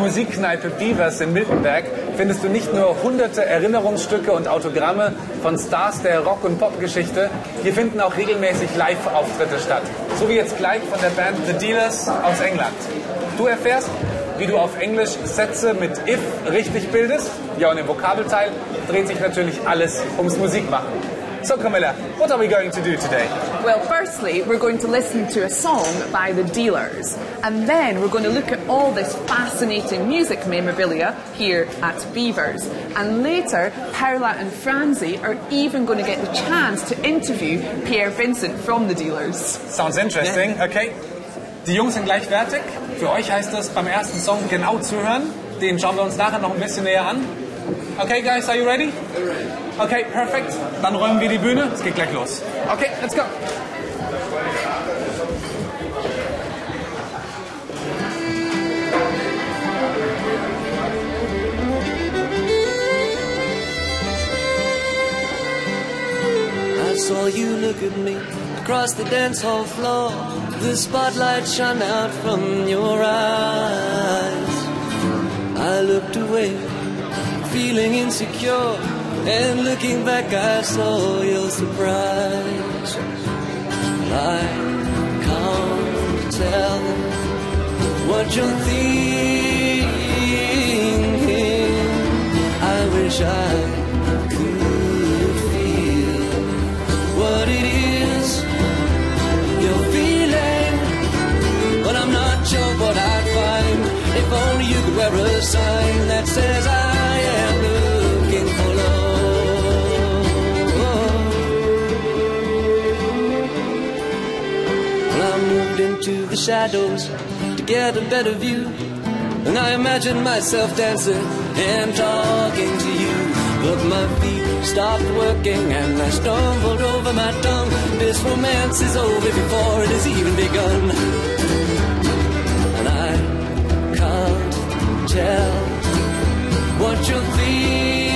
Musikkneipe Beavers in Miltenberg findest du nicht nur hunderte Erinnerungsstücke und Autogramme von Stars der Rock- und Popgeschichte, hier finden auch regelmäßig Live-Auftritte statt. So wie jetzt gleich von der Band The Dealers aus England. Du erfährst, wie du auf Englisch Sätze mit if richtig bildest. Ja, und im Vokabelteil dreht sich natürlich alles ums Musikmachen. So, Camilla, what are we going to do today? Well, firstly, we're going to listen to a song by the Dealers, and then we're going to look at all this fascinating music memorabilia here at Beavers. And later, Paula and Franzi are even going to get the chance to interview Pierre Vincent from the Dealers. Sounds interesting. Okay. Die Jungs sind gleich fertig. Für euch heißt es beim ersten Song genau zuhören. Den schauen wir uns nachher noch ein bisschen näher an. Okay, guys, are you ready? ready? Okay, perfect. Dann räumen wir die Bühne. Es geht gleich los. Okay, let's go. I saw you look at me across the dance hall floor. The spotlight shone out from your eyes. I looked away, feeling insecure. And looking back, I saw your surprise. I can't tell what you're thinking. I wish I could feel what it is you're feeling. But I'm not sure what I'd find if only you could wear a sign that says I shadows to get a better view. And I imagined myself dancing and talking to you. But my feet stopped working and I stumbled over my tongue. This romance is over before it has even begun. And I can't tell what you're thinking.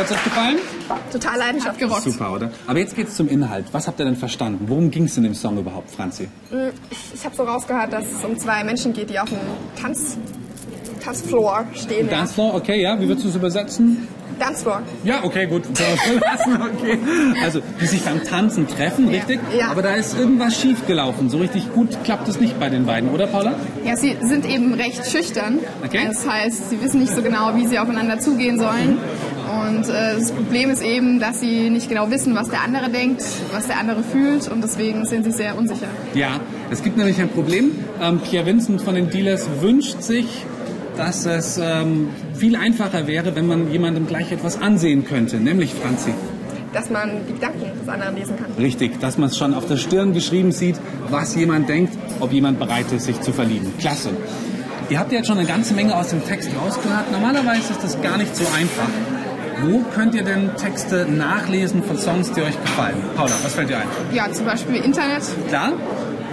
Hat es euch gefallen? Total Leidenschaft gerockt. Super, oder? Aber jetzt geht's zum Inhalt. Was habt ihr denn verstanden? Worum ging es in dem Song überhaupt, Franzi? Ich, ich habe so rausgehört, dass es um zwei Menschen geht, die auf einem Tanz, Tanzfloor stehen. Ja. Dancefloor, okay, ja. Wie würdest du es übersetzen? Dancefloor. Ja, okay, gut. Okay. Also, die sich beim Tanzen treffen, richtig? Ja. Aber da ist irgendwas schief gelaufen. So richtig gut klappt es nicht bei den beiden, oder Paula? Ja, sie sind eben recht schüchtern. Okay. Das heißt, sie wissen nicht so genau, wie sie aufeinander zugehen sollen. Und äh, das Problem ist eben, dass sie nicht genau wissen, was der andere denkt, was der andere fühlt. Und deswegen sind sie sehr unsicher. Ja, es gibt nämlich ein Problem. Ähm, Pierre Vincent von den Dealers wünscht sich, dass es ähm, viel einfacher wäre, wenn man jemandem gleich etwas ansehen könnte, nämlich Franzi. Dass man die Gedanken des anderen lesen kann. Richtig, dass man es schon auf der Stirn geschrieben sieht, was jemand denkt, ob jemand bereit ist, sich zu verlieben. Klasse. Ihr habt ja jetzt schon eine ganze Menge aus dem Text rausgehört. Normalerweise ist das gar nicht so einfach. Wo könnt ihr denn Texte nachlesen von Songs, die euch gefallen? Paula, was fällt dir ein? Ja, zum Beispiel Internet. Klar?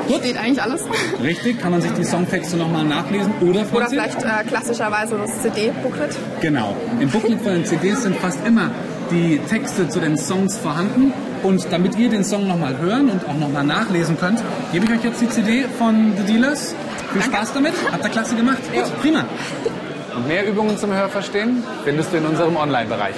Gut. Steht eigentlich alles. Richtig, kann man sich die Songtexte nochmal nachlesen oder Oder Franzi? vielleicht äh, klassischerweise das CD-Booklet. Genau. Im Booklet von den CDs sind fast immer die Texte zu den Songs vorhanden. Und damit ihr den Song nochmal hören und auch nochmal nachlesen könnt, gebe ich euch jetzt die CD von The Dealers. Viel Spaß damit. Habt ihr klasse gemacht. Gut, prima. Und mehr Übungen zum Hörverstehen findest du in unserem Online-Bereich.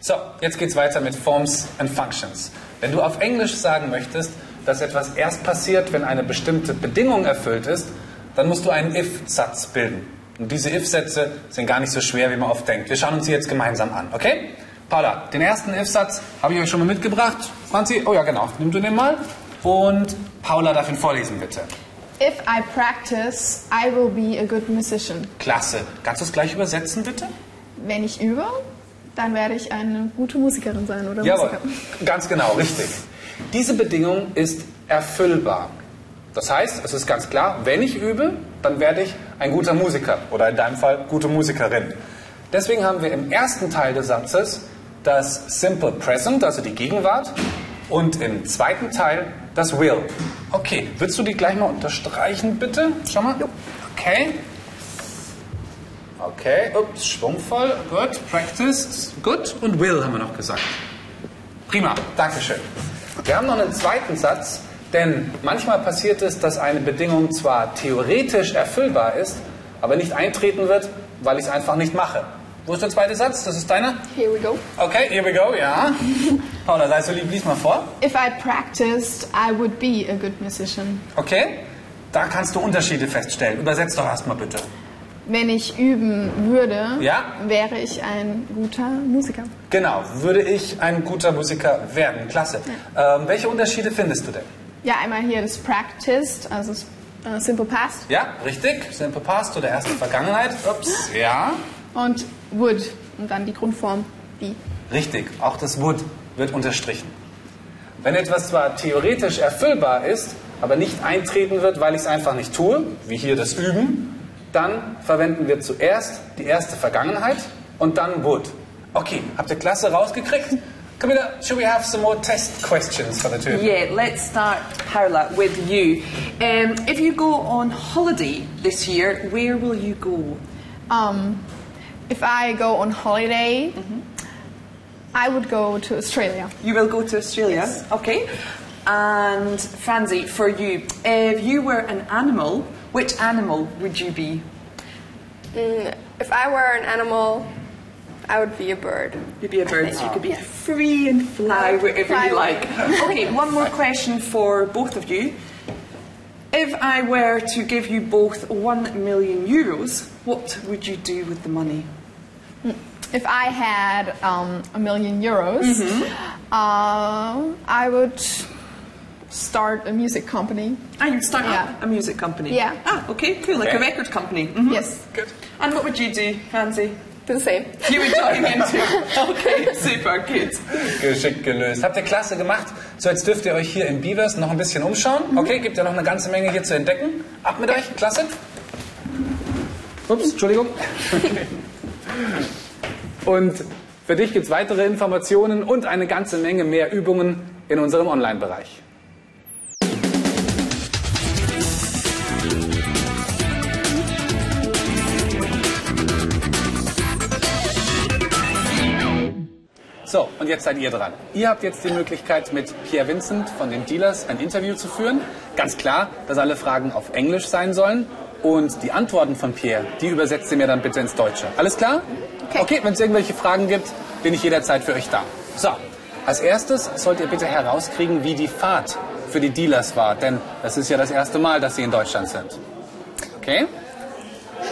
So, jetzt geht's weiter mit Forms and Functions. Wenn du auf Englisch sagen möchtest, dass etwas erst passiert, wenn eine bestimmte Bedingung erfüllt ist, dann musst du einen If-Satz bilden. Und diese If-Sätze sind gar nicht so schwer, wie man oft denkt. Wir schauen uns sie jetzt gemeinsam an, okay? Paula, den ersten If-Satz habe ich euch schon mal mitgebracht. Franzi, oh ja, genau, nimm du den mal. Und Paula darf ihn vorlesen, bitte. If I practice, I will be a good musician. Klasse. Kannst du es gleich übersetzen, bitte? Wenn ich übe, dann werde ich eine gute Musikerin sein oder Jawohl, Musiker. ganz genau, richtig. Diese Bedingung ist erfüllbar. Das heißt, es ist ganz klar, wenn ich übe, dann werde ich ein guter Musiker oder in deinem Fall gute Musikerin. Deswegen haben wir im ersten Teil des Satzes das Simple Present, also die Gegenwart, und im zweiten Teil das Will. Okay, willst du die gleich mal unterstreichen, bitte? Schau mal. Okay. Okay, ups, schwungvoll, gut, practice, gut und will haben wir noch gesagt. Prima, Dankeschön. Wir haben noch einen zweiten Satz, denn manchmal passiert es, dass eine Bedingung zwar theoretisch erfüllbar ist, aber nicht eintreten wird, weil ich es einfach nicht mache. Wo ist der zweite Satz? Das ist deiner? Here we go. Okay, here we go, ja. Paula, sei so lieb, lies mal vor. If I practiced, I would be a good musician. Okay, da kannst du Unterschiede feststellen. Übersetz doch erstmal bitte. Wenn ich üben würde, Ja. wäre ich ein guter Musiker. Genau, würde ich ein guter Musiker werden. Klasse. Ähm, welche Unterschiede findest du denn? Ja, einmal hier das practiced, also das äh, Simple Past. Ja, richtig. Simple Past oder erste Vergangenheit. Ups, ja. Und would und dann die Grundform be. Richtig, auch das would wird unterstrichen. Wenn etwas zwar theoretisch erfüllbar ist, aber nicht eintreten wird, weil ich es einfach nicht tue, wie hier das Üben, dann verwenden wir zuerst die erste Vergangenheit und dann would. Okay, habt ihr klasse rausgekriegt? Camilla, should we have some more test questions for the two? Yeah, let's start, Paula, with you. Um, if you go on holiday this year, where will you go? Um, if I go on holiday, I would go to Australia. You will go to Australia, okay? And Franzi, for you, if you were an animal, which animal would you be? Mm, if I were an animal, I would be a bird. You'd be a bird, so you could be free and fly wherever Fly you like. Okay, one more question for both of you. If I were to give you both one million euros, what would you do with the money? If I had um, a million euros, uh, I would start a music company. Ah, you'd start Yeah. a music company. Yeah. Ah, okay, cool, like a record company. Mhm. Yes. Good. And what would you do? Do the same. You would join in too. Okay, super, good. Geschickt gelöst. Habt ihr klasse gemacht. So, jetzt dürft ihr euch hier im Beavers noch ein bisschen umschauen. Okay, gibt ja noch eine ganze Menge hier zu entdecken. Ab mit euch, klasse. Ups, Entschuldigung. Und für dich gibt es weitere Informationen und eine ganze Menge mehr Übungen in unserem Online-Bereich. So, und jetzt seid ihr dran. Ihr habt jetzt die Möglichkeit, mit Pierre Vincent von den Dealers ein Interview zu führen. Ganz klar, dass alle Fragen auf Englisch sein sollen. Und die Antworten von Pierre, die übersetzt ihr mir dann bitte ins Deutsche. Alles klar? Okay, wenn es irgendwelche Fragen gibt, bin ich jederzeit für euch da. So, als erstes sollt ihr bitte herauskriegen, wie die Fahrt für die Dealers war. Denn das ist ja das erste Mal, dass sie in Deutschland sind. Okay?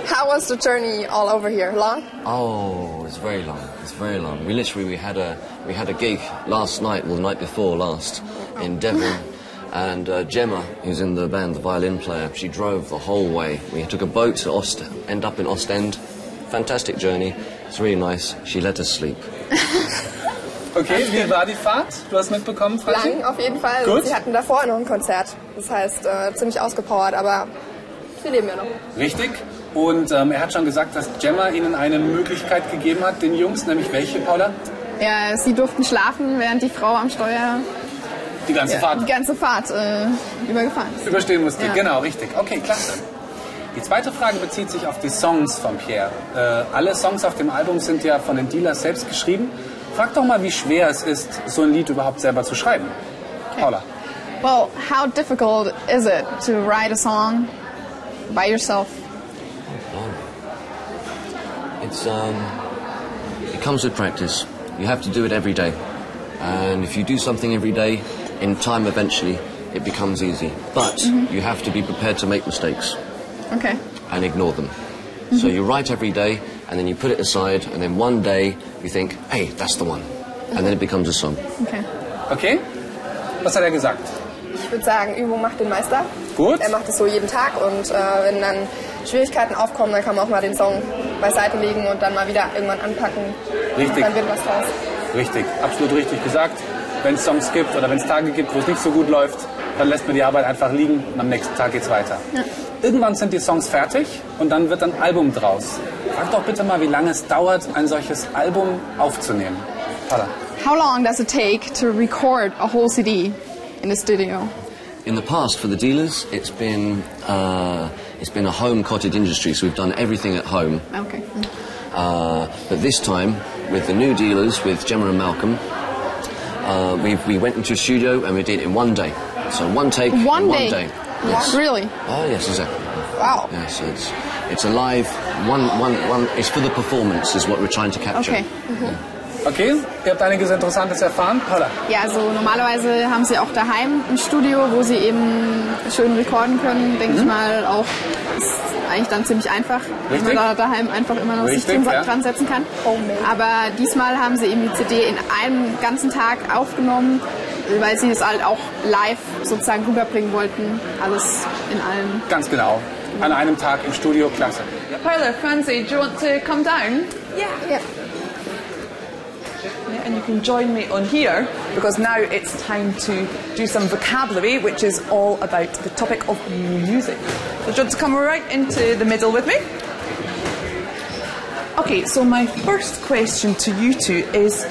How was the journey all over here? Long? Oh, it's very long. It's very long. We literally we had a we had a gig last night, well, the night before last, in Devon, and uh, Gemma, who's in the band, the violin player, she drove the whole way. We took a boat to Ost, end up in Ostend. Fantastic journey. It's really nice. She let us sleep. Okay, wie war die Fahrt? Du hast mitbekommen, Franzi? Lang auf jeden Fall. Gut. Sie hatten davor noch ein Konzert. Das heißt, äh, ziemlich ausgepowert, aber sie leben ja noch. Richtig. Und ähm, er hat schon gesagt, dass Gemma ihnen eine Möglichkeit gegeben hat, den Jungs, nämlich welche, Paula? Ja, sie durften schlafen, während die Frau am Steuer Die ganze die Fahrt ganze Fahrt äh, übergefahren überstehen musste. Ja. Genau, richtig. Okay, klasse. Die zweite Frage bezieht sich auf die Songs von Pierre. Äh, alle Songs auf dem Album sind ja von den Dealers selbst geschrieben. Frag doch mal, wie schwer es ist, so ein Lied überhaupt selber zu schreiben. Paula. Well, how difficult is it to write a song by yourself? It's um, it comes with practice. You have to do it every day, and if you do something every day, in time eventually it becomes easy. But you have to be prepared to make mistakes Okay. and ignore them. So you write every day, and then you put it aside, and then one day you think, "Hey, that's the one," and then it becomes a song. Okay. Okay? Was hat er gesagt? Ich würde sagen, Übung macht den Meister. Gut. Er macht es so jeden Tag und äh, wenn dann Schwierigkeiten aufkommen, dann kann man auch mal den Song beiseite legen und dann mal wieder irgendwann anpacken. Richtig. Dann wird was draus. Richtig, absolut richtig gesagt. Wenn es Songs gibt oder wenn es Tage gibt, wo es nicht so gut läuft, dann lässt man die Arbeit einfach liegen und am nächsten Tag geht's weiter. Irgendwann sind die Songs fertig und dann wird ein Album draus. Frag doch bitte mal, wie lange es dauert, ein solches Album aufzunehmen. Paula. How long does it take to record a whole CD in the studio? In the past, for the dealers, it's been uh, it's been a home cottage industry, so we've done everything at home. Okay. Uh, but this time, with the new dealers, with Gemma and Malcolm, uh, we we went into a studio and we did it in one day. So one take, One in day? one day. Yes. Really? Oh yes, exactly. Wow. Yeah, so it's it's a live one one one. It's for the performance, is what we're trying to capture. Okay. Okay, ihr habt einiges Interessantes erfahren. Paula. Ja, also normalerweise haben sie auch daheim ein Studio, wo sie eben schön recorden können, denke ich mal. Auch ist eigentlich dann ziemlich einfach, wenn Richtig. man da daheim einfach immer noch sich Richtig, dran, ja. dran setzen kann. Aber diesmal haben sie eben die CD in einem ganzen Tag aufgenommen, weil sie das halt auch live sozusagen rüberbringen wollten. Alles in allen. Ganz genau. An einem Tag im Studio, klasse. Paula, Francie, do you want to come down? Ja. ja. Yeah, and you can join me on here because now it's time to do some vocabulary, which is all about the topic of music. So, do you want to come right into the middle with me? Okay, so my first question to you two is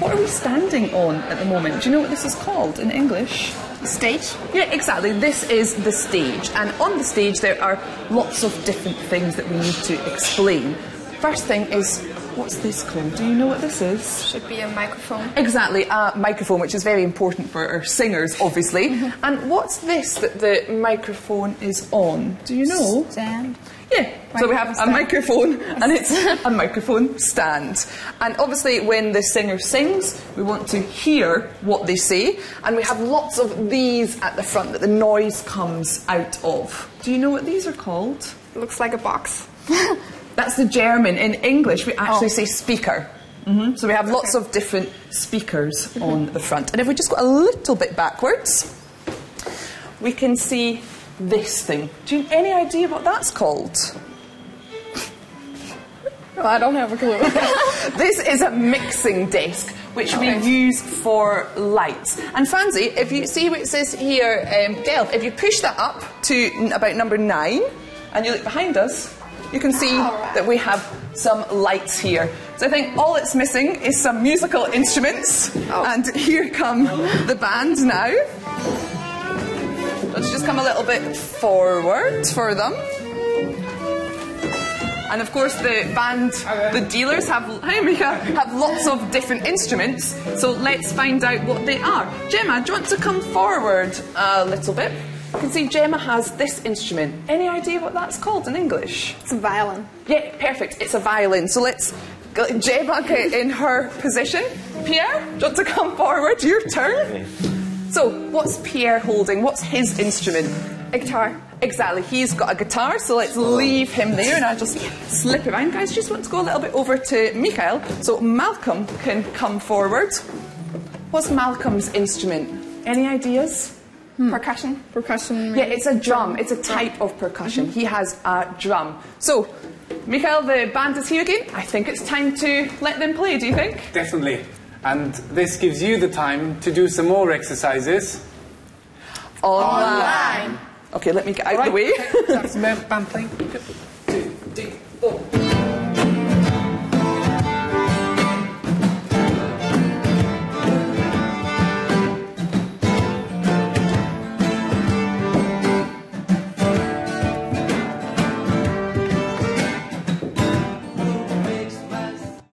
what are we standing on at the moment? Do you know what this is called in English? Stage? Yeah, exactly. This is the stage, and on the stage there are lots of different things that we need to explain. First thing is, what's this called? Do you know what this is? Should be a microphone. Exactly, a microphone, which is very important for our singers, obviously. and what's this that the microphone is on? Do you know? Stand. Yeah, so we have a Microphone microphone and it's a microphone stand. And obviously, when the singer sings, we want to hear what they say, and we have lots of these at the front that the noise comes out of. Do you know what these are called? Looks like a box. That's the German. In English, we actually Oh. say speaker. hmm So we have lots of different speakers on the front. And if we just go a little bit backwards, we can see this thing. Do you have any idea what that's called? Well, I don't have a clue. this is a mixing desk, which we use for lights. And Franzi, if you see what it says here, um, Gail, if you push that up to n- about number nine, and you look behind us, you can see that we have some lights here. So I think all it's missing is some musical instruments. Oh. And here come the band now. Let's just come a little bit forward for them. And of course, the band, the dealers have, hi Mika, have lots of different instruments. So let's find out what they are. Gemma, do you want to come forward a little bit? You can see Gemma has this instrument. Any idea what that's called in English? It's a violin. Yeah, perfect. It's a violin. So let's get Gemma get in her position. Pierre, do you want to come forward? Your turn. So, what's Pierre holding? What's his instrument? A guitar. Exactly. He's got a guitar, so let's leave him there and I'll just slip around. Guys, just want to go a little bit over to Mikhail so Malcolm can come forward. What's Malcolm's instrument? Any ideas? Hmm. Percussion. Percussion. Yeah, it's a drum. It's a type of percussion. Mm-hmm. He has a drum. So, Mikhail, the band is here again. I think it's time to let them play, do you think? Definitely. And this gives you the time to do some more exercises. Online. Okay, let me get out of the way. That's band playing. Good.